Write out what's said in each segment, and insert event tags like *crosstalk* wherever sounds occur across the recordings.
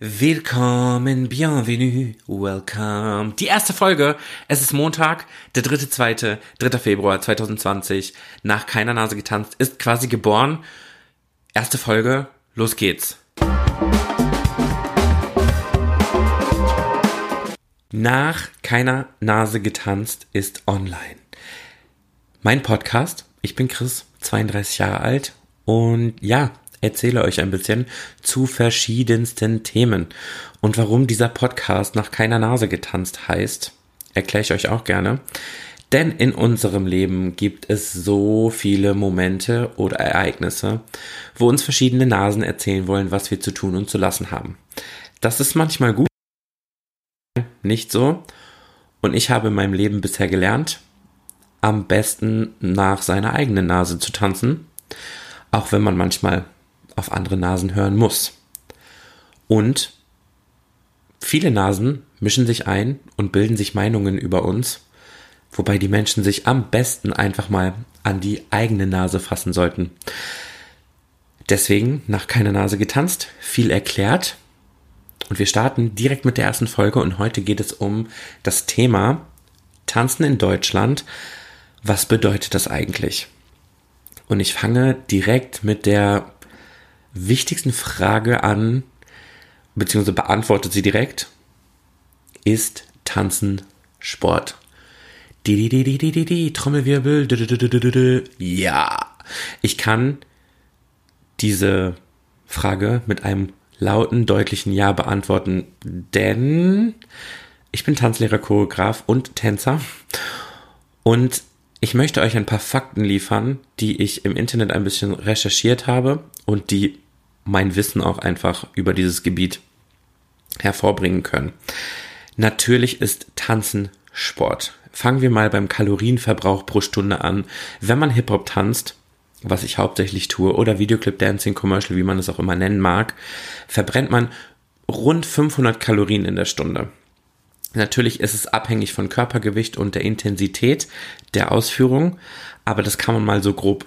Willkommen, bienvenue, welcome. Die erste Folge. Es ist Montag, der dritte, zweite, dritter Februar 2020. Nach keiner Nase getanzt, ist quasi geboren. Erste Folge, los geht's. Nach keiner Nase getanzt ist online. Mein Podcast, ich bin Chris, 32 Jahre alt und ja, erzähle euch ein bisschen zu verschiedensten Themen. Und warum dieser Podcast nach keiner Nase getanzt heißt, erkläre ich euch auch gerne. Denn in unserem Leben gibt es so viele Momente oder Ereignisse, wo uns verschiedene Nasen erzählen wollen, was wir zu tun und zu lassen haben. Das ist manchmal gut, nicht so. Und ich habe in meinem Leben bisher gelernt, am besten nach seiner eigenen Nase zu tanzen, auch wenn man manchmal auf andere Nasen hören muss. Und viele Nasen mischen sich ein und bilden sich Meinungen über uns, wobei die Menschen sich am besten einfach mal an die eigene Nase fassen sollten. Deswegen nach keiner Nase getanzt, viel erklärt. Und wir starten direkt mit der ersten Folge und heute geht es um das Thema Tanzen in Deutschland. Was bedeutet das eigentlich? Und ich fange direkt mit der wichtigsten Frage an, beziehungsweise beantwortet sie direkt, ist Tanzen Sport? Die, die, die, die, die, die, Trommelwirbel. Ja, ich kann diese Frage mit einem lauten, deutlichen Ja beantworten, denn ich bin Tanzlehrer, Choreograf und Tänzer und ich möchte euch ein paar Fakten liefern, die ich im Internet ein bisschen recherchiert habe und die mein Wissen auch einfach über dieses Gebiet hervorbringen können. Natürlich ist Tanzen Sport. Fangen wir mal beim Kalorienverbrauch pro Stunde an. Wenn man Hip-Hop tanzt, was ich hauptsächlich tue, oder Videoclip Dancing Commercial, wie man es auch immer nennen mag, verbrennt man rund 500 Kalorien in der Stunde. Natürlich ist es abhängig von Körpergewicht und der Intensität der Ausführung, aber das kann man mal so grob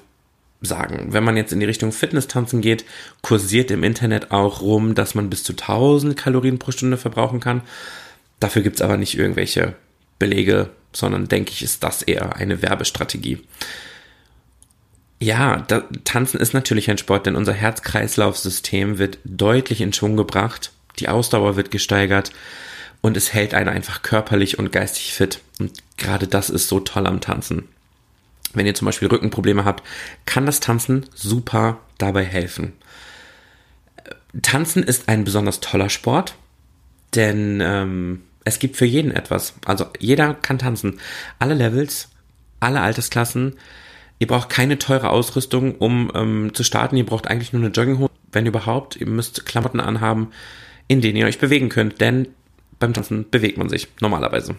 sagen. Wenn man jetzt in die Richtung Fitness-Tanzen geht, kursiert im Internet auch rum, dass man bis zu 1000 Kalorien pro Stunde verbrauchen kann. Dafür gibt's aber nicht irgendwelche Belege, sondern denke ich, ist das eher eine Werbestrategie. Ja, da, Tanzen ist natürlich ein Sport, denn unser Herz-Kreislauf-System wird deutlich in Schwung gebracht, die Ausdauer wird gesteigert und es hält einen einfach körperlich und geistig fit. Und gerade das ist so toll am Tanzen. Wenn ihr zum Beispiel Rückenprobleme habt, kann das Tanzen super dabei helfen. Tanzen ist ein besonders toller Sport, denn ähm, es gibt für jeden etwas. Also jeder kann tanzen. Alle Levels, alle Altersklassen. Ihr braucht keine teure Ausrüstung, um ähm, zu starten. Ihr braucht eigentlich nur eine Jogginghose, wenn überhaupt. Ihr müsst Klamotten anhaben, in denen ihr euch bewegen könnt, denn beim Tanzen bewegt man sich normalerweise.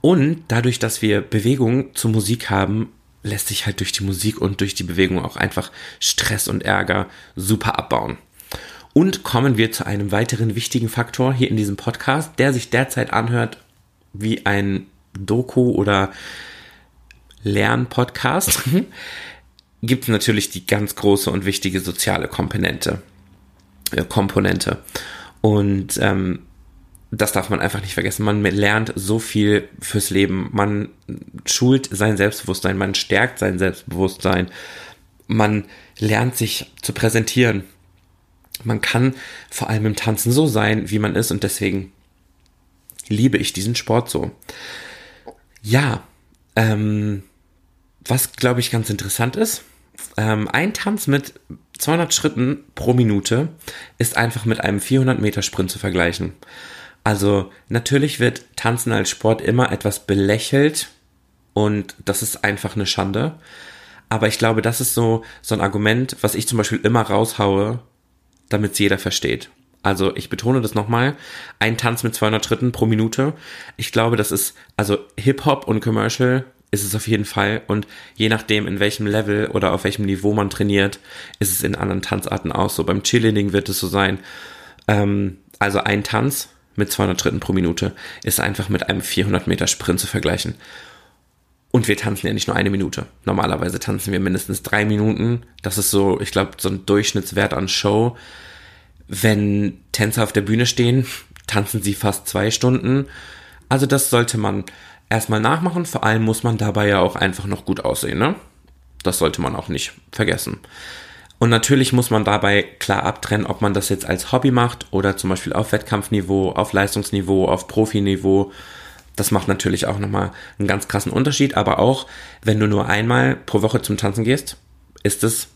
Und dadurch, dass wir Bewegung zur Musik haben, lässt sich halt durch die Musik und durch die Bewegung auch einfach Stress und Ärger super abbauen. Und kommen wir zu einem weiteren wichtigen Faktor hier in diesem Podcast, der sich derzeit anhört wie ein Doku oder Lernpodcast. *laughs* Gibt es natürlich die ganz große und wichtige soziale Komponente. Äh, Komponente. Und ähm, das darf man einfach nicht vergessen. Man lernt so viel fürs Leben. Man schult sein Selbstbewusstsein, man stärkt sein Selbstbewusstsein. Man lernt sich zu präsentieren. Man kann vor allem im Tanzen so sein, wie man ist und deswegen liebe ich diesen Sport so. Ja, ähm, was glaube ich ganz interessant ist, ähm, ein Tanz mit 200 Schritten pro Minute ist einfach mit einem 400 Meter Sprint zu vergleichen. Also natürlich wird Tanzen als Sport immer etwas belächelt und das ist einfach eine Schande. Aber ich glaube, das ist so, so ein Argument, was ich zum Beispiel immer raushaue, damit es jeder versteht. Also ich betone das nochmal, ein Tanz mit 200 Schritten pro Minute. Ich glaube, das ist, also Hip-Hop und Commercial ist es auf jeden Fall. Und je nachdem, in welchem Level oder auf welchem Niveau man trainiert, ist es in anderen Tanzarten auch so. Beim Cheerleading wird es so sein. Ähm, also ein Tanz mit 200 Schritten pro Minute ist einfach mit einem 400 Meter Sprint zu vergleichen. Und wir tanzen ja nicht nur eine Minute. Normalerweise tanzen wir mindestens drei Minuten. Das ist so, ich glaube, so ein Durchschnittswert an Show. Wenn Tänzer auf der Bühne stehen, tanzen sie fast zwei Stunden. Also das sollte man erstmal nachmachen. Vor allem muss man dabei ja auch einfach noch gut aussehen. Ne? Das sollte man auch nicht vergessen. Und natürlich muss man dabei klar abtrennen, ob man das jetzt als Hobby macht oder zum Beispiel auf Wettkampfniveau, auf Leistungsniveau, auf Profiniveau. Das macht natürlich auch nochmal einen ganz krassen Unterschied. Aber auch, wenn du nur einmal pro Woche zum Tanzen gehst, ist es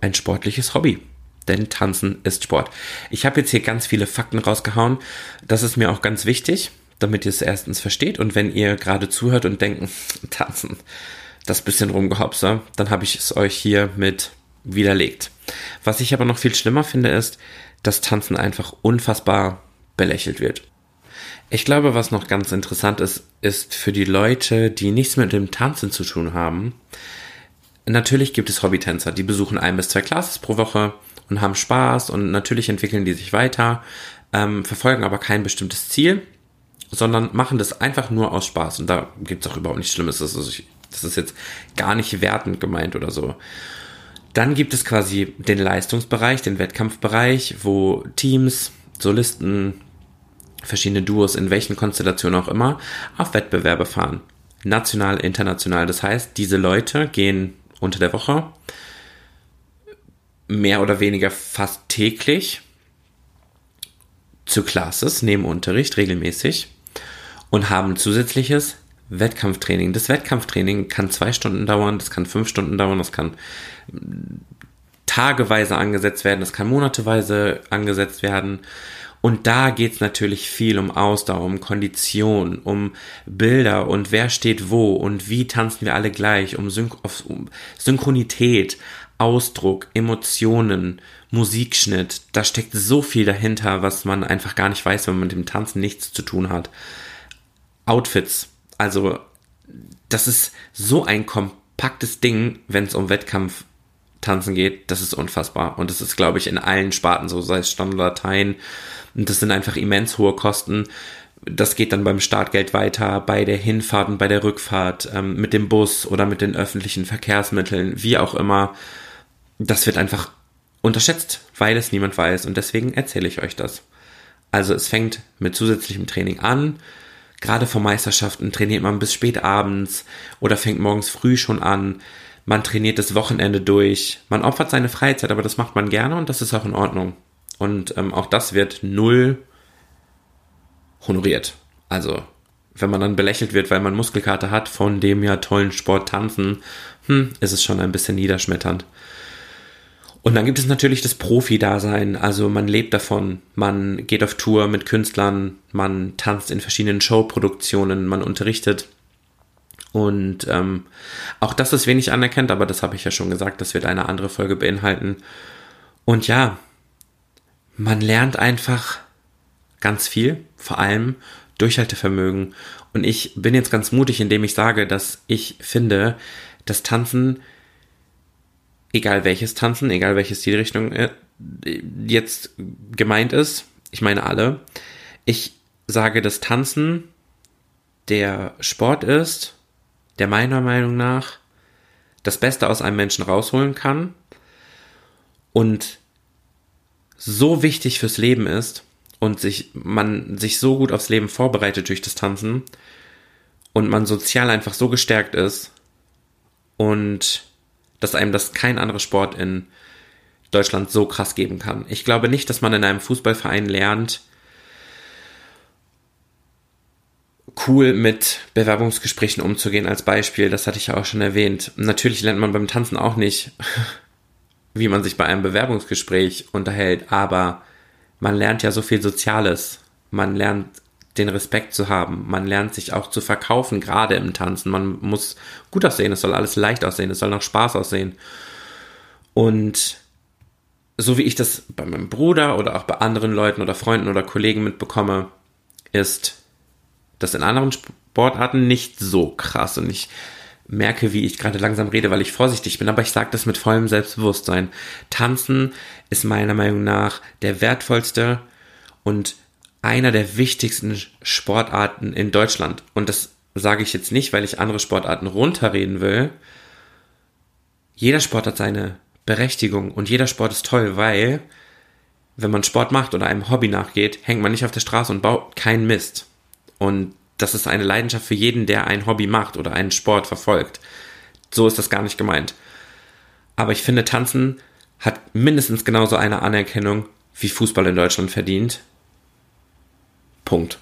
ein sportliches Hobby. Denn Tanzen ist Sport. Ich habe jetzt hier ganz viele Fakten rausgehauen. Das ist mir auch ganz wichtig, damit ihr es erstens versteht. Und wenn ihr gerade zuhört und denkt, *laughs* Tanzen, das bisschen rumgehopse, dann habe ich es euch hier mit widerlegt. Was ich aber noch viel schlimmer finde, ist, dass Tanzen einfach unfassbar belächelt wird. Ich glaube, was noch ganz interessant ist, ist für die Leute, die nichts mit dem Tanzen zu tun haben. Natürlich gibt es Hobbytänzer, die besuchen ein bis zwei Classes pro Woche und haben Spaß und natürlich entwickeln die sich weiter, ähm, verfolgen aber kein bestimmtes Ziel, sondern machen das einfach nur aus Spaß. Und da gibt es auch überhaupt nichts Schlimmes. Das ist, das ist jetzt gar nicht wertend gemeint oder so. Dann gibt es quasi den Leistungsbereich, den Wettkampfbereich, wo Teams, Solisten, verschiedene Duos, in welchen Konstellationen auch immer, auf Wettbewerbe fahren. National, international. Das heißt, diese Leute gehen unter der Woche mehr oder weniger fast täglich zu Classes, nehmen Unterricht regelmäßig und haben zusätzliches Wettkampftraining. Das Wettkampftraining kann zwei Stunden dauern, das kann fünf Stunden dauern, das kann tageweise angesetzt werden, das kann monateweise angesetzt werden. Und da geht's natürlich viel um Ausdauer, um Kondition, um Bilder und wer steht wo und wie tanzen wir alle gleich, um, Syn um Synchronität, Ausdruck, Emotionen, Musikschnitt. Da steckt so viel dahinter, was man einfach gar nicht weiß, wenn man mit dem Tanzen nichts zu tun hat. Outfits, also, das ist so ein kompaktes Ding, wenn es um Wettkampf tanzen geht, das ist unfassbar. Und das ist, glaube ich, in allen Sparten so, sei es Standardateien. Und das sind einfach immens hohe Kosten. Das geht dann beim Startgeld weiter, bei der Hinfahrt und bei der Rückfahrt, ähm, mit dem Bus oder mit den öffentlichen Verkehrsmitteln, wie auch immer. Das wird einfach unterschätzt, weil es niemand weiß. Und deswegen erzähle ich euch das. Also es fängt mit zusätzlichem Training an Gerade vor Meisterschaften trainiert man bis spät abends oder fängt morgens früh schon an. Man trainiert das Wochenende durch. Man opfert seine Freizeit, aber das macht man gerne und das ist auch in Ordnung. Und ähm, auch das wird null honoriert. Also, wenn man dann belächelt wird, weil man Muskelkater hat von dem ja tollen Sport tanzen, hm, ist es schon ein bisschen niederschmetternd. Und dann gibt es natürlich das Profi-Dasein. Also man lebt davon. Man geht auf Tour mit Künstlern, man tanzt in verschiedenen Showproduktionen, man unterrichtet. Und ähm, auch das ist wenig anerkannt, aber das habe ich ja schon gesagt, das wird eine andere Folge beinhalten. Und ja, man lernt einfach ganz viel, vor allem Durchhaltevermögen. Und ich bin jetzt ganz mutig, indem ich sage, dass ich finde, dass Tanzen egal welches Tanzen, egal welche Stilrichtung äh, jetzt gemeint ist, ich meine alle, ich sage, dass Tanzen der Sport ist, der meiner Meinung nach das Beste aus einem Menschen rausholen kann und so wichtig fürs Leben ist und sich, man sich so gut aufs Leben vorbereitet durch das Tanzen und man sozial einfach so gestärkt ist und dass einem das kein anderer Sport in Deutschland so krass geben kann. Ich glaube nicht, dass man in einem Fußballverein lernt, cool mit Bewerbungsgesprächen umzugehen als Beispiel. Das hatte ich ja auch schon erwähnt. Natürlich lernt man beim Tanzen auch nicht, *laughs* wie man sich bei einem Bewerbungsgespräch unterhält, aber man lernt ja so viel Soziales. Man lernt den Respekt zu haben. Man lernt sich auch zu verkaufen, gerade im Tanzen. Man muss gut aussehen, es soll alles leicht aussehen, es soll noch Spaß aussehen. Und so wie ich das bei meinem Bruder oder auch bei anderen Leuten oder Freunden oder Kollegen mitbekomme, ist das in anderen Sportarten nicht so krass. Und ich merke, wie ich gerade langsam rede, weil ich vorsichtig bin, aber ich sage das mit vollem Selbstbewusstsein. Tanzen ist meiner Meinung nach der wertvollste und einer der wichtigsten Sportarten in Deutschland. Und das sage ich jetzt nicht, weil ich andere Sportarten runterreden will. Jeder Sport hat seine Berechtigung und jeder Sport ist toll, weil wenn man Sport macht oder einem Hobby nachgeht, hängt man nicht auf der Straße und baut keinen Mist. Und das ist eine Leidenschaft für jeden, der ein Hobby macht oder einen Sport verfolgt. So ist das gar nicht gemeint. Aber ich finde, Tanzen hat mindestens genauso eine Anerkennung wie Fußball in Deutschland verdient. Punkt.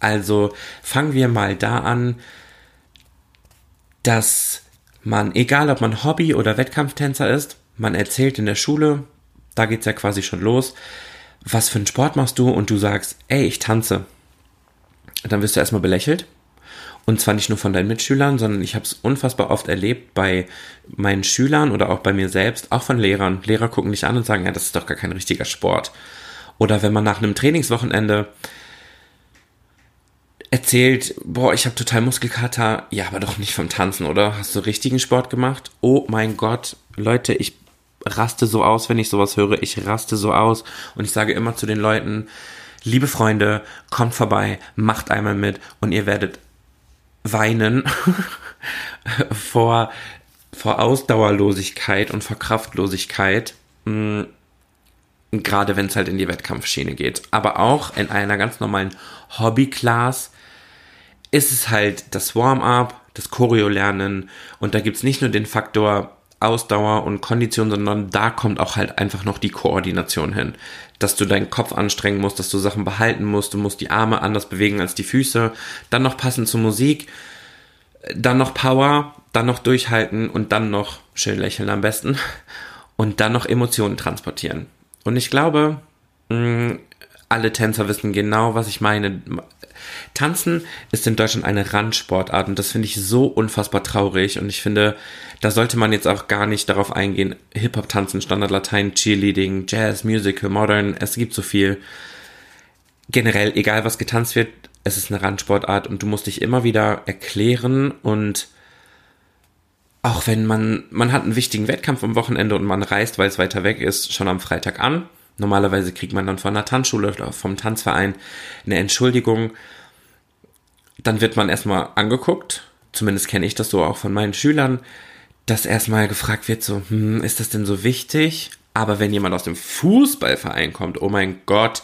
Also fangen wir mal da an, dass man, egal ob man Hobby- oder Wettkampftänzer ist, man erzählt in der Schule, da geht es ja quasi schon los, was für einen Sport machst du und du sagst, ey, ich tanze. Dann wirst du erstmal belächelt. Und zwar nicht nur von deinen Mitschülern, sondern ich habe es unfassbar oft erlebt bei meinen Schülern oder auch bei mir selbst, auch von Lehrern. Lehrer gucken dich an und sagen, ja, das ist doch gar kein richtiger Sport. Oder wenn man nach einem Trainingswochenende erzählt, boah, ich habe total Muskelkater, ja, aber doch nicht vom Tanzen, oder? Hast du richtigen Sport gemacht? Oh mein Gott, Leute, ich raste so aus, wenn ich sowas höre. Ich raste so aus und ich sage immer zu den Leuten, liebe Freunde, kommt vorbei, macht einmal mit und ihr werdet weinen *laughs* vor, vor Ausdauerlosigkeit und vor Kraftlosigkeit. Gerade wenn es halt in die Wettkampfschiene geht. Aber auch in einer ganz normalen Hobby-Class ist es halt das Warm-up, das Choreo-Lernen. Und da gibt es nicht nur den Faktor Ausdauer und Kondition, sondern da kommt auch halt einfach noch die Koordination hin. Dass du deinen Kopf anstrengen musst, dass du Sachen behalten musst, du musst die Arme anders bewegen als die Füße, dann noch passend zur Musik, dann noch Power, dann noch durchhalten. Und dann noch schön lächeln am besten. Und dann noch Emotionen transportieren. Und ich glaube, mm, alle Tänzer wissen genau, was ich meine. Tanzen ist in Deutschland eine Randsportart und das finde ich so unfassbar traurig und ich finde, da sollte man jetzt auch gar nicht darauf eingehen, Hip-Hop tanzen, Standard Latein, Cheerleading, Jazz, Musical, Modern, es gibt so viel. Generell, egal was getanzt wird, es ist eine Randsportart und du musst dich immer wieder erklären und auch wenn man, man hat einen wichtigen Wettkampf am Wochenende und man reist, weil es weiter weg ist, schon am Freitag an. Normalerweise kriegt man dann von der Tanzschule oder vom Tanzverein eine Entschuldigung. Dann wird man erstmal angeguckt, zumindest kenne ich das so auch von meinen Schülern, dass erstmal gefragt wird, so, hm, ist das denn so wichtig? Aber wenn jemand aus dem Fußballverein kommt, oh mein Gott,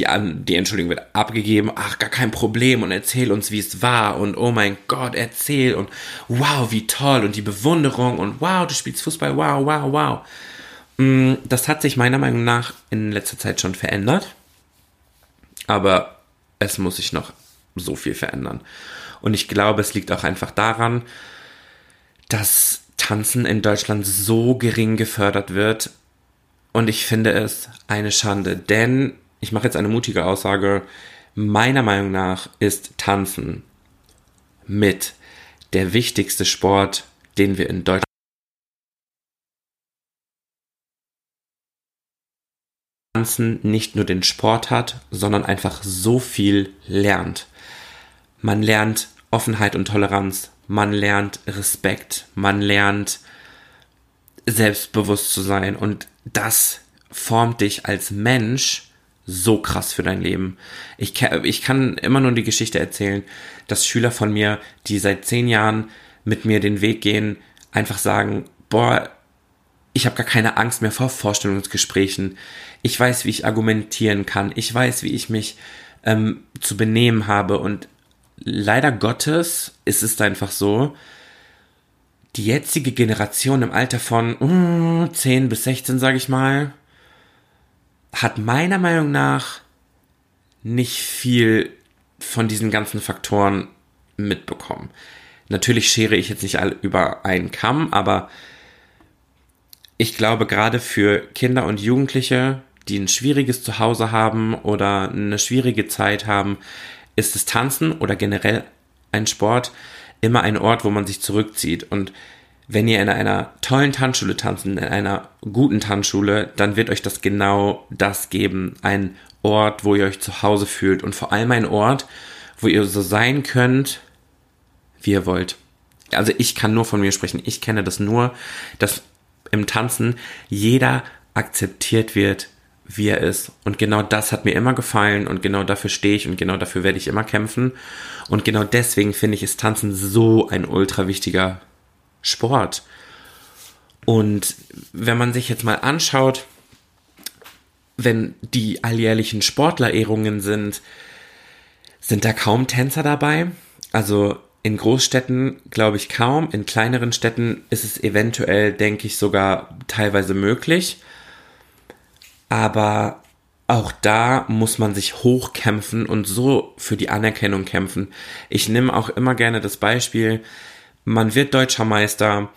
die, die Entschuldigung wird abgegeben, ach, gar kein Problem und erzähl uns, wie es war und oh mein Gott, erzähl und wow, wie toll und die Bewunderung und wow, du spielst Fußball, wow, wow, wow. Mm, das hat sich meiner Meinung nach in letzter Zeit schon verändert, aber es muss sich noch so viel verändern. Und ich glaube, es liegt auch einfach daran, dass Tanzen in Deutschland so gering gefördert wird. Und ich finde es eine Schande, denn ich mache jetzt eine mutige Aussage. Meiner Meinung nach ist Tanzen mit der wichtigste Sport, den wir in Deutschland Tanzen nicht nur den Sport hat, sondern einfach so viel lernt. Man lernt Offenheit und Toleranz, man lernt Respekt, man lernt selbstbewusst zu sein und das formt dich als Mensch so krass für dein Leben. Ich, ich kann immer nur die Geschichte erzählen, dass Schüler von mir, die seit zehn Jahren mit mir den Weg gehen, einfach sagen, boah, ich habe gar keine Angst mehr vor Vorstellungsgesprächen. Ich weiß, wie ich argumentieren kann. Ich weiß, wie ich mich ähm, zu benehmen habe und leider Gottes ist es einfach so, die jetzige Generation im Alter von uh, 10 bis 16, sage ich mal, hat meiner Meinung nach nicht viel von diesen ganzen Faktoren mitbekommen. Natürlich schere ich jetzt nicht all über einen Kamm, aber ich glaube gerade für Kinder und Jugendliche, die ein schwieriges Zuhause haben oder eine schwierige Zeit haben, ist das Tanzen oder generell ein Sport immer ein Ort, wo man sich zurückzieht. Und wenn ihr in einer tollen Tanzschule tanzt, in einer guten Tanzschule, dann wird euch das genau das geben. Ein Ort, wo ihr euch zu Hause fühlt und vor allem ein Ort, wo ihr so sein könnt, wie ihr wollt. Also ich kann nur von mir sprechen. Ich kenne das nur, dass im Tanzen jeder akzeptiert wird, wie er ist. Und genau das hat mir immer gefallen und genau dafür stehe ich und genau dafür werde ich immer kämpfen. Und genau deswegen finde ich, ist Tanzen so ein ultra wichtiger Sport. Und wenn man sich jetzt mal anschaut, wenn die alljährlichen Sportlerehrungen sind, sind da kaum Tänzer dabei. Also in Großstädten glaube ich kaum. In kleineren Städten ist es eventuell, denke ich, sogar teilweise möglich. Aber auch da muss man sich hochkämpfen und so für die Anerkennung kämpfen. Ich nehme auch immer gerne das Beispiel, man wird deutscher Meister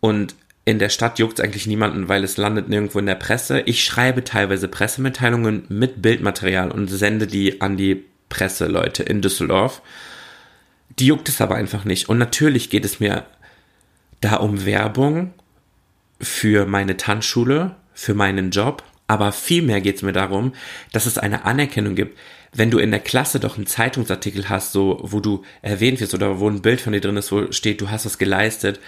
und in der Stadt juckt es eigentlich niemanden, weil es landet nirgendwo in der Presse. Ich schreibe teilweise Pressemitteilungen mit Bildmaterial und sende die an die Presseleute in Düsseldorf. Die juckt es aber einfach nicht. Und natürlich geht es mir da um Werbung für meine Tanzschule, für meinen Job. Aber vielmehr geht es mir darum, dass es eine Anerkennung gibt. Wenn du in der Klasse doch einen Zeitungsartikel hast, so, wo du erwähnt wirst oder wo ein Bild von dir drin ist, wo steht, du hast was geleistet,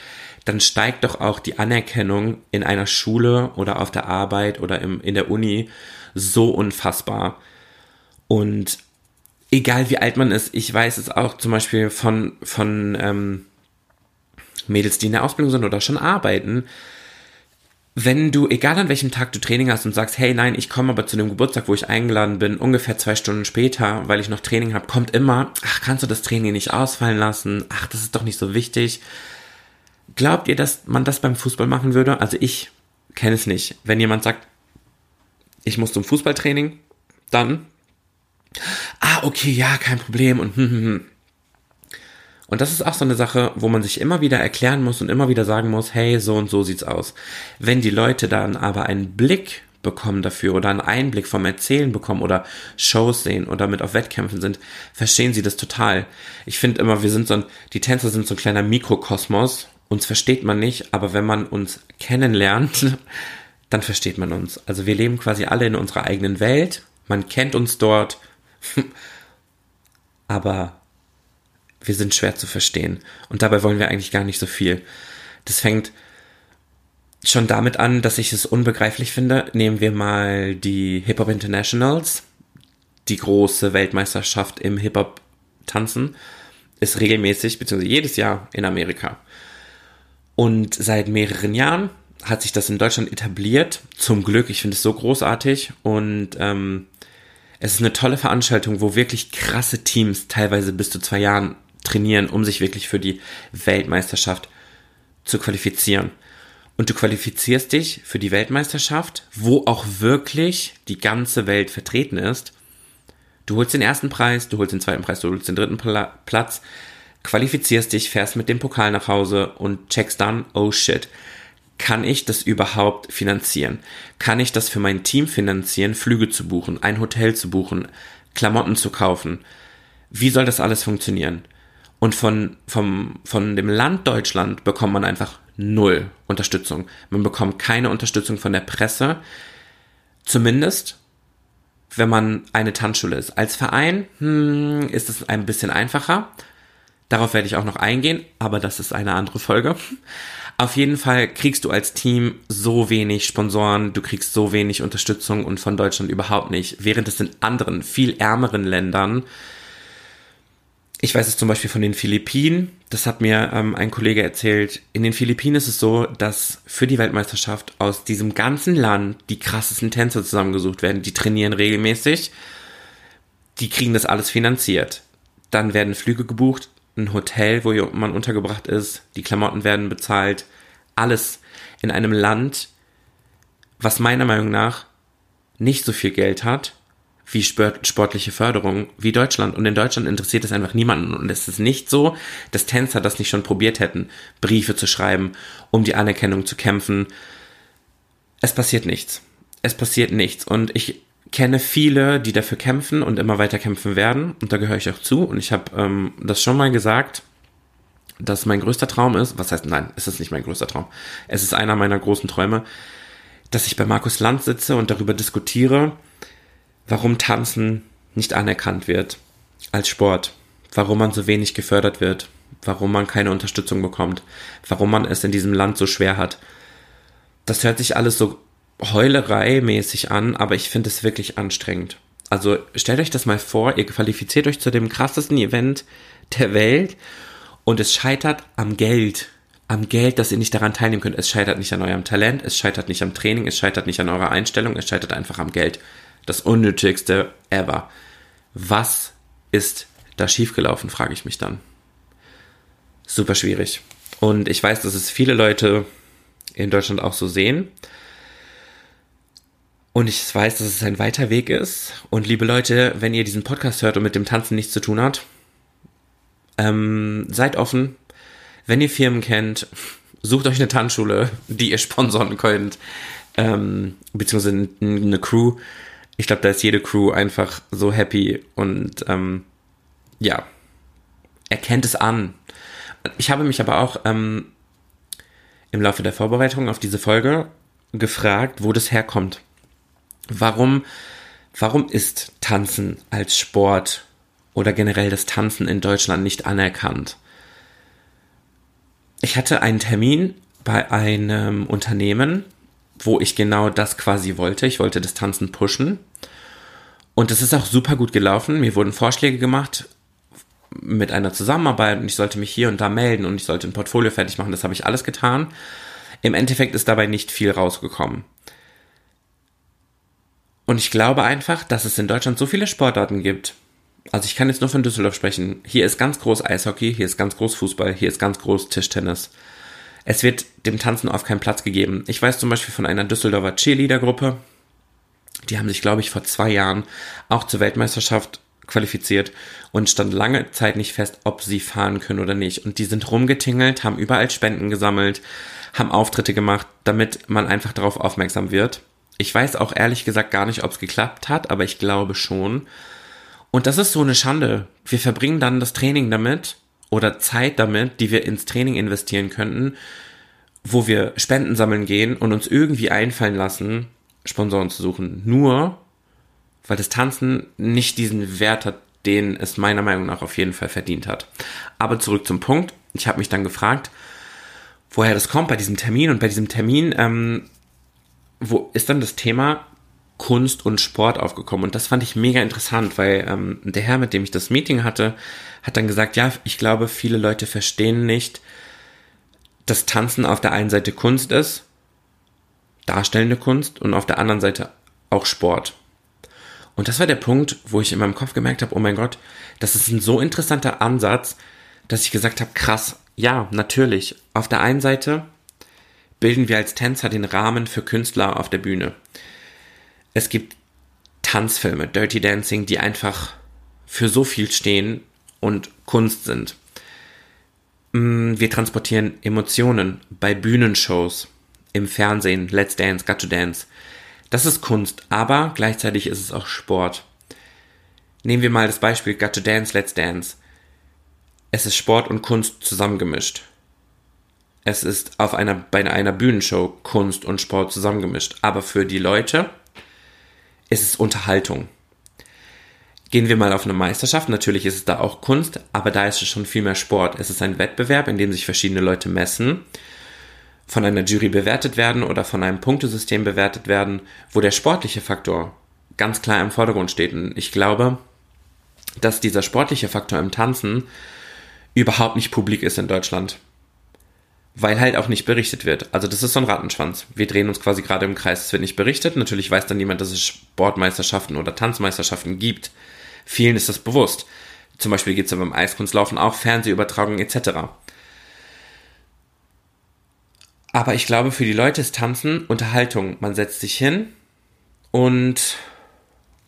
dann steigt doch auch die Anerkennung in einer Schule oder auf der Arbeit oder im, in der Uni so unfassbar. Und egal wie alt man ist, ich weiß es auch zum Beispiel von, von ähm, Mädels, die in der Ausbildung sind oder schon arbeiten, wenn du, egal an welchem Tag du Training hast und sagst, hey nein, ich komme aber zu dem Geburtstag, wo ich eingeladen bin, ungefähr zwei Stunden später, weil ich noch Training habe, kommt immer, ach, kannst du das Training nicht ausfallen lassen? Ach, das ist doch nicht so wichtig. Glaubt ihr, dass man das beim Fußball machen würde? Also ich kenne es nicht. Wenn jemand sagt, ich muss zum Fußballtraining, dann, ah, okay, ja, kein Problem und hm, hm, hm. Und das ist auch so eine Sache, wo man sich immer wieder erklären muss und immer wieder sagen muss, hey, so und so sieht's aus. Wenn die Leute dann aber einen Blick bekommen dafür oder einen Einblick vom Erzählen bekommen oder Shows sehen oder mit auf Wettkämpfen sind, verstehen sie das total. Ich finde immer, wir sind so ein, die Tänzer sind so ein kleiner Mikrokosmos uns versteht man nicht, aber wenn man uns kennenlernt, *laughs* dann versteht man uns. Also wir leben quasi alle in unserer eigenen Welt, man kennt uns dort, *laughs* aber wir sind schwer zu verstehen. Und dabei wollen wir eigentlich gar nicht so viel. Das fängt schon damit an, dass ich es unbegreiflich finde. Nehmen wir mal die Hip Hop Internationals, die große Weltmeisterschaft im Hip Hop Tanzen, ist regelmäßig, beziehungsweise jedes Jahr in Amerika. Und seit mehreren Jahren hat sich das in Deutschland etabliert. Zum Glück, ich finde es so großartig. Und ähm, es ist eine tolle Veranstaltung, wo wirklich krasse Teams teilweise bis zu zwei Jahren trainieren, um sich wirklich für die Weltmeisterschaft zu qualifizieren. Und du qualifizierst dich für die Weltmeisterschaft, wo auch wirklich die ganze Welt vertreten ist. Du holst den ersten Preis, du holst den zweiten Preis, du holst den dritten Platz qualifizierst dich, fährst mit dem Pokal nach Hause und checkst dann, oh shit, kann ich das überhaupt finanzieren? Kann ich das für mein Team finanzieren, Flüge zu buchen, ein Hotel zu buchen, Klamotten zu kaufen? Wie soll das alles funktionieren? Und von, vom, von dem Land Deutschland bekommt man einfach null Unterstützung. Man bekommt keine Unterstützung von der Presse. Zumindest, wenn man eine Tanzschule ist. Als Verein hm, ist es ein bisschen einfacher. Darauf werde ich auch noch eingehen, aber das ist eine andere Folge. Auf jeden Fall kriegst du als Team so wenig Sponsoren, du kriegst so wenig Unterstützung und von Deutschland überhaupt nicht, während es in anderen, viel ärmeren Ländern, ich weiß es zum Beispiel von den Philippinen, das hat mir ähm, ein Kollege erzählt, in den Philippinen ist es so, dass für die Weltmeisterschaft aus diesem ganzen Land die krassesten Tänzer zusammengesucht werden, die trainieren regelmäßig, die kriegen das alles finanziert. Dann werden Flüge gebucht, ein Hotel, wo man untergebracht ist, die Klamotten werden bezahlt, alles in einem Land, was meiner Meinung nach nicht so viel Geld hat wie sportliche Förderung wie Deutschland. Und in Deutschland interessiert es einfach niemanden. Und es ist nicht so, dass Tänzer das nicht schon probiert hätten, Briefe zu schreiben, um die Anerkennung zu kämpfen. Es passiert nichts. Es passiert nichts. Und ich kenne viele, die dafür kämpfen und immer weiter kämpfen werden. Und da gehöre ich auch zu. Und ich habe ähm, das schon mal gesagt, dass mein größter Traum ist. Was heißt, nein, es ist nicht mein größter Traum. Es ist einer meiner großen Träume, dass ich bei Markus Land sitze und darüber diskutiere, warum Tanzen nicht anerkannt wird als Sport. Warum man so wenig gefördert wird. Warum man keine Unterstützung bekommt. Warum man es in diesem Land so schwer hat. Das hört sich alles so Heulerei mäßig an, aber ich finde es wirklich anstrengend. Also stellt euch das mal vor, ihr qualifiziert euch zu dem krassesten Event der Welt und es scheitert am Geld. am Geld, dass ihr nicht daran teilnehmen könnt. Es scheitert nicht an eurem Talent, es scheitert nicht am Training, es scheitert nicht an eurer Einstellung, es scheitert einfach am Geld. Das unnötigste ever. Was ist da schiefgelaufen, frage ich mich dann. Super schwierig. Und ich weiß, dass es viele Leute in Deutschland auch so sehen. Und ich weiß, dass es ein weiter Weg ist. Und liebe Leute, wenn ihr diesen Podcast hört und mit dem Tanzen nichts zu tun hat, ähm, seid offen. Wenn ihr Firmen kennt, sucht euch eine Tanzschule, die ihr sponsern könnt. Ähm, beziehungsweise eine Crew. Ich glaube, da ist jede Crew einfach so happy und ähm, ja, erkennt es an. Ich habe mich aber auch ähm, im Laufe der Vorbereitung auf diese Folge gefragt, wo das herkommt. Warum, warum ist Tanzen als Sport oder generell das Tanzen in Deutschland nicht anerkannt? Ich hatte einen Termin bei einem Unternehmen, wo ich genau das quasi wollte. Ich wollte das Tanzen pushen. Und es ist auch super gut gelaufen. Mir wurden Vorschläge gemacht mit einer Zusammenarbeit und ich sollte mich hier und da melden und ich sollte ein Portfolio fertig machen. Das habe ich alles getan. Im Endeffekt ist dabei nicht viel rausgekommen. Und ich glaube einfach, dass es in Deutschland so viele Sportarten gibt. Also ich kann jetzt nur von Düsseldorf sprechen. Hier ist ganz groß Eishockey, hier ist ganz groß Fußball, hier ist ganz groß Tischtennis. Es wird dem Tanzen auf keinen Platz gegeben. Ich weiß zum Beispiel von einer Düsseldorfer Cheerleader-Gruppe. Die haben sich, glaube ich, vor zwei Jahren auch zur Weltmeisterschaft qualifiziert und stand lange Zeit nicht fest, ob sie fahren können oder nicht. Und die sind rumgetingelt, haben überall Spenden gesammelt, haben Auftritte gemacht, damit man einfach darauf aufmerksam wird. Ich weiß auch ehrlich gesagt gar nicht, ob es geklappt hat, aber ich glaube schon. Und das ist so eine Schande. Wir verbringen dann das Training damit oder Zeit damit, die wir ins Training investieren könnten, wo wir Spenden sammeln gehen und uns irgendwie einfallen lassen, Sponsoren zu suchen. Nur, weil das Tanzen nicht diesen Wert hat, den es meiner Meinung nach auf jeden Fall verdient hat. Aber zurück zum Punkt. Ich habe mich dann gefragt, woher das kommt bei diesem Termin. Und bei diesem Termin, ähm, wo ist dann das Thema Kunst und Sport aufgekommen. Und das fand ich mega interessant, weil ähm, der Herr, mit dem ich das Meeting hatte, hat dann gesagt, ja, ich glaube, viele Leute verstehen nicht, dass Tanzen auf der einen Seite Kunst ist, darstellende Kunst, und auf der anderen Seite auch Sport. Und das war der Punkt, wo ich in meinem Kopf gemerkt habe, oh mein Gott, das ist ein so interessanter Ansatz, dass ich gesagt habe, krass, ja, natürlich. Auf der einen Seite bilden wir als Tänzer den Rahmen für Künstler auf der Bühne. Es gibt Tanzfilme, Dirty Dancing, die einfach für so viel stehen und Kunst sind. Mm, wir transportieren Emotionen bei Bühnenshows, im Fernsehen, Let's Dance, Got to Dance. Das ist Kunst, aber gleichzeitig ist es auch Sport. Nehmen wir mal das Beispiel Got to Dance, Let's Dance. Es ist Sport und Kunst zusammengemischt. Es ist auf einer, bei einer Bühnenshow Kunst und Sport zusammengemischt. Aber für die Leute ist es Unterhaltung. Gehen wir mal auf eine Meisterschaft. Natürlich ist es da auch Kunst, aber da ist es schon viel mehr Sport. Es ist ein Wettbewerb, in dem sich verschiedene Leute messen von einer Jury bewertet werden oder von einem Punktesystem bewertet werden, wo der sportliche Faktor ganz klar im Vordergrund steht. Und ich glaube, dass dieser sportliche Faktor im Tanzen überhaupt nicht publik ist in Deutschland. Weil halt auch nicht berichtet wird. Also das ist so ein Rattenschwanz. Wir drehen uns quasi gerade im Kreis. Es wird nicht berichtet. Natürlich weiß dann niemand, dass es Sportmeisterschaften oder Tanzmeisterschaften gibt. Vielen ist das bewusst. Zum Beispiel gibt es ja beim Eiskunstlaufen auch Fernsehübertragungen etc. Aber ich glaube, für die Leute ist Tanzen Unterhaltung. Man setzt sich hin und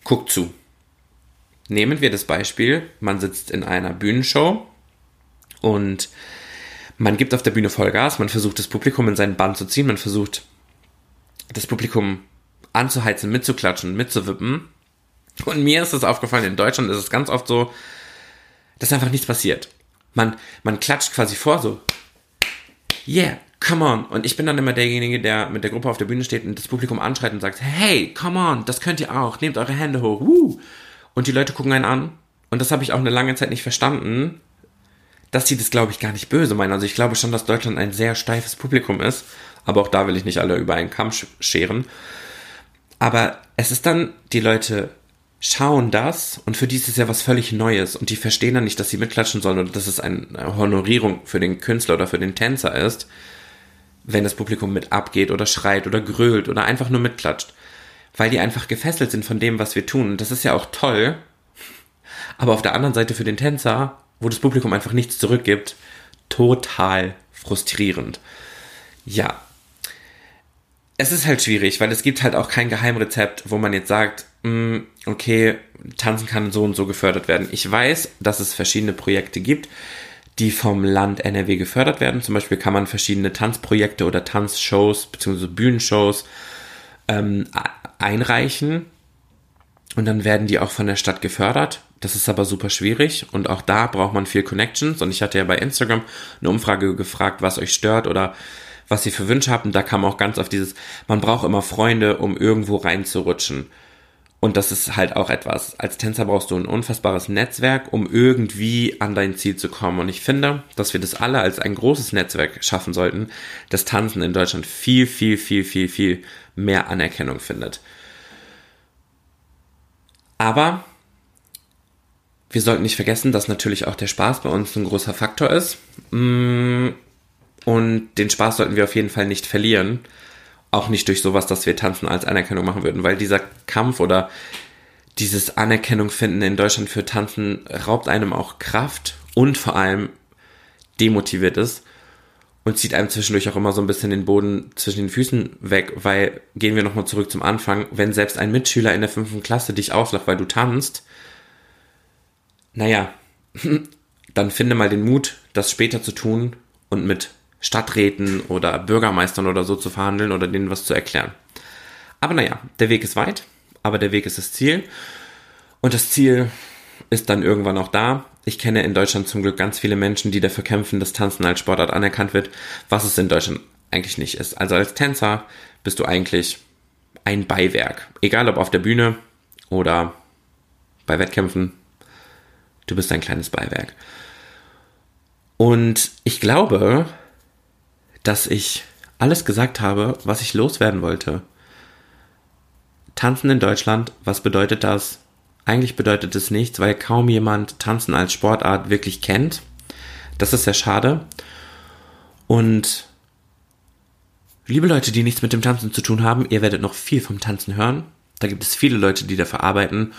guckt zu. Nehmen wir das Beispiel, man sitzt in einer Bühnenshow und man gibt auf der Bühne Vollgas, man versucht das Publikum in seinen Bann zu ziehen, man versucht das Publikum anzuheizen, mitzuklatschen, mitzuwippen. Und mir ist es aufgefallen, in Deutschland ist es ganz oft so, dass einfach nichts passiert. Man, man klatscht quasi vor, so, yeah, come on. Und ich bin dann immer derjenige, der mit der Gruppe auf der Bühne steht und das Publikum anschreit und sagt, hey, come on, das könnt ihr auch, nehmt eure Hände hoch, woo. Und die Leute gucken einen an. Und das habe ich auch eine lange Zeit nicht verstanden, dass sie das, glaube ich, gar nicht böse meinen. Also ich glaube schon, dass Deutschland ein sehr steifes Publikum ist. Aber auch da will ich nicht alle über einen Kamm scheren. Aber es ist dann, die Leute schauen das und für die ist es ja was völlig Neues und die verstehen dann nicht, dass sie mitklatschen sollen oder dass es eine Honorierung für den Künstler oder für den Tänzer ist, wenn das Publikum mit abgeht oder schreit oder grölt oder einfach nur mitklatscht. Weil die einfach gefesselt sind von dem, was wir tun. Und das ist ja auch toll. Aber auf der anderen Seite für den Tänzer, wo das Publikum einfach nichts zurückgibt, total frustrierend. Ja. Es ist halt schwierig, weil es gibt halt auch kein Geheimrezept, wo man jetzt sagt, mm, okay, tanzen kann so und so gefördert werden. Ich weiß, dass es verschiedene Projekte gibt, die vom Land NRW gefördert werden. Zum Beispiel kann man verschiedene Tanzprojekte oder Tanzshows bzw. Bühnenshows ähm, einreichen und dann werden die auch von der Stadt gefördert. Das ist aber super schwierig und auch da braucht man viel Connections. Und ich hatte ja bei Instagram eine Umfrage gefragt, was euch stört oder was ihr für Wünsche habt. Und da kam auch ganz auf dieses, man braucht immer Freunde, um irgendwo reinzurutschen. Und das ist halt auch etwas. Als Tänzer brauchst du ein unfassbares Netzwerk, um irgendwie an dein Ziel zu kommen. Und ich finde, dass wir das alle als ein großes Netzwerk schaffen sollten, dass Tanzen in Deutschland viel, viel, viel, viel, viel mehr Anerkennung findet. Aber wir sollten nicht vergessen, dass natürlich auch der Spaß bei uns ein großer Faktor ist. Mm, und den Spaß sollten wir auf jeden Fall nicht verlieren auch nicht durch sowas, dass wir Tanzen als Anerkennung machen würden, weil dieser Kampf oder dieses Anerkennung finden in Deutschland für Tanzen raubt einem auch Kraft und vor allem demotiviert es und zieht einem zwischendurch auch immer so ein bisschen den Boden zwischen den Füßen weg, weil gehen wir nochmal zurück zum Anfang, wenn selbst ein Mitschüler in der fünften Klasse dich auslacht, weil du tanzt, naja, *laughs* dann finde mal den Mut, das später zu tun und mit Stadträten oder Bürgermeistern oder so zu verhandeln oder denen was zu erklären. Aber naja, der Weg ist weit, aber der Weg ist das Ziel. Und das Ziel ist dann irgendwann auch da. Ich kenne in Deutschland zum Glück ganz viele Menschen, die dafür kämpfen, dass Tanzen als Sportart anerkannt wird, was es in Deutschland eigentlich nicht ist. Also als Tänzer bist du eigentlich ein Beiwerk. Egal ob auf der Bühne oder bei Wettkämpfen, du bist ein kleines Beiwerk. Und ich glaube, dass ich alles gesagt habe, was ich loswerden wollte. Tanzen in Deutschland, was bedeutet das? Eigentlich bedeutet es nichts, weil kaum jemand Tanzen als Sportart wirklich kennt. Das ist sehr schade. Und liebe Leute, die nichts mit dem Tanzen zu tun haben, ihr werdet noch viel vom Tanzen hören. Da gibt es viele Leute, die dafür arbeiten.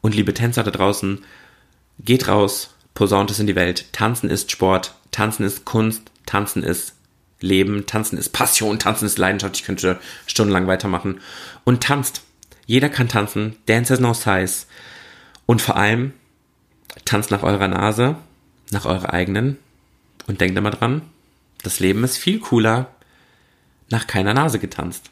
Und liebe Tänzer da draußen, geht raus, posaunt es in die Welt. Tanzen ist Sport, Tanzen ist Kunst, Tanzen ist Leben. Tanzen ist Passion, Tanzen ist Leidenschaft. Ich könnte stundenlang weitermachen. Und tanzt. Jeder kann tanzen. Dance has no size. Und vor allem, tanzt nach eurer Nase, nach eurer eigenen. Und denkt immer dran, das Leben ist viel cooler nach keiner Nase getanzt.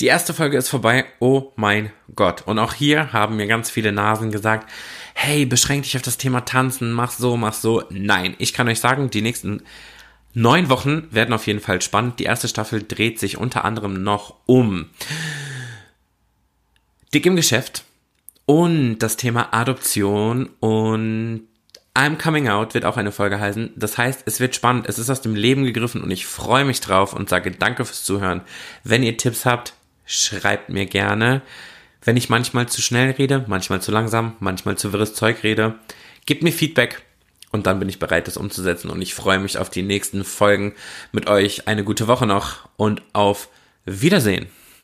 Die erste Folge ist vorbei. Oh mein Gott. Und auch hier haben mir ganz viele Nasen gesagt, hey, beschränk dich auf das Thema Tanzen, mach so, mach so. Nein, ich kann euch sagen, die nächsten neun Wochen werden auf jeden Fall spannend. Die erste Staffel dreht sich unter anderem noch um Dick im Geschäft und das Thema Adoption und I'm Coming Out wird auch eine Folge heißen. Das heißt, es wird spannend, es ist aus dem Leben gegriffen und ich freue mich drauf und sage danke fürs Zuhören. Wenn ihr Tipps habt, schreibt mir gerne. Wenn ich manchmal zu schnell rede, manchmal zu langsam, manchmal zu wirres Zeug rede, gebt mir Feedback und dann bin ich bereit, das umzusetzen und ich freue mich auf die nächsten Folgen mit euch. Eine gute Woche noch und auf Wiedersehen.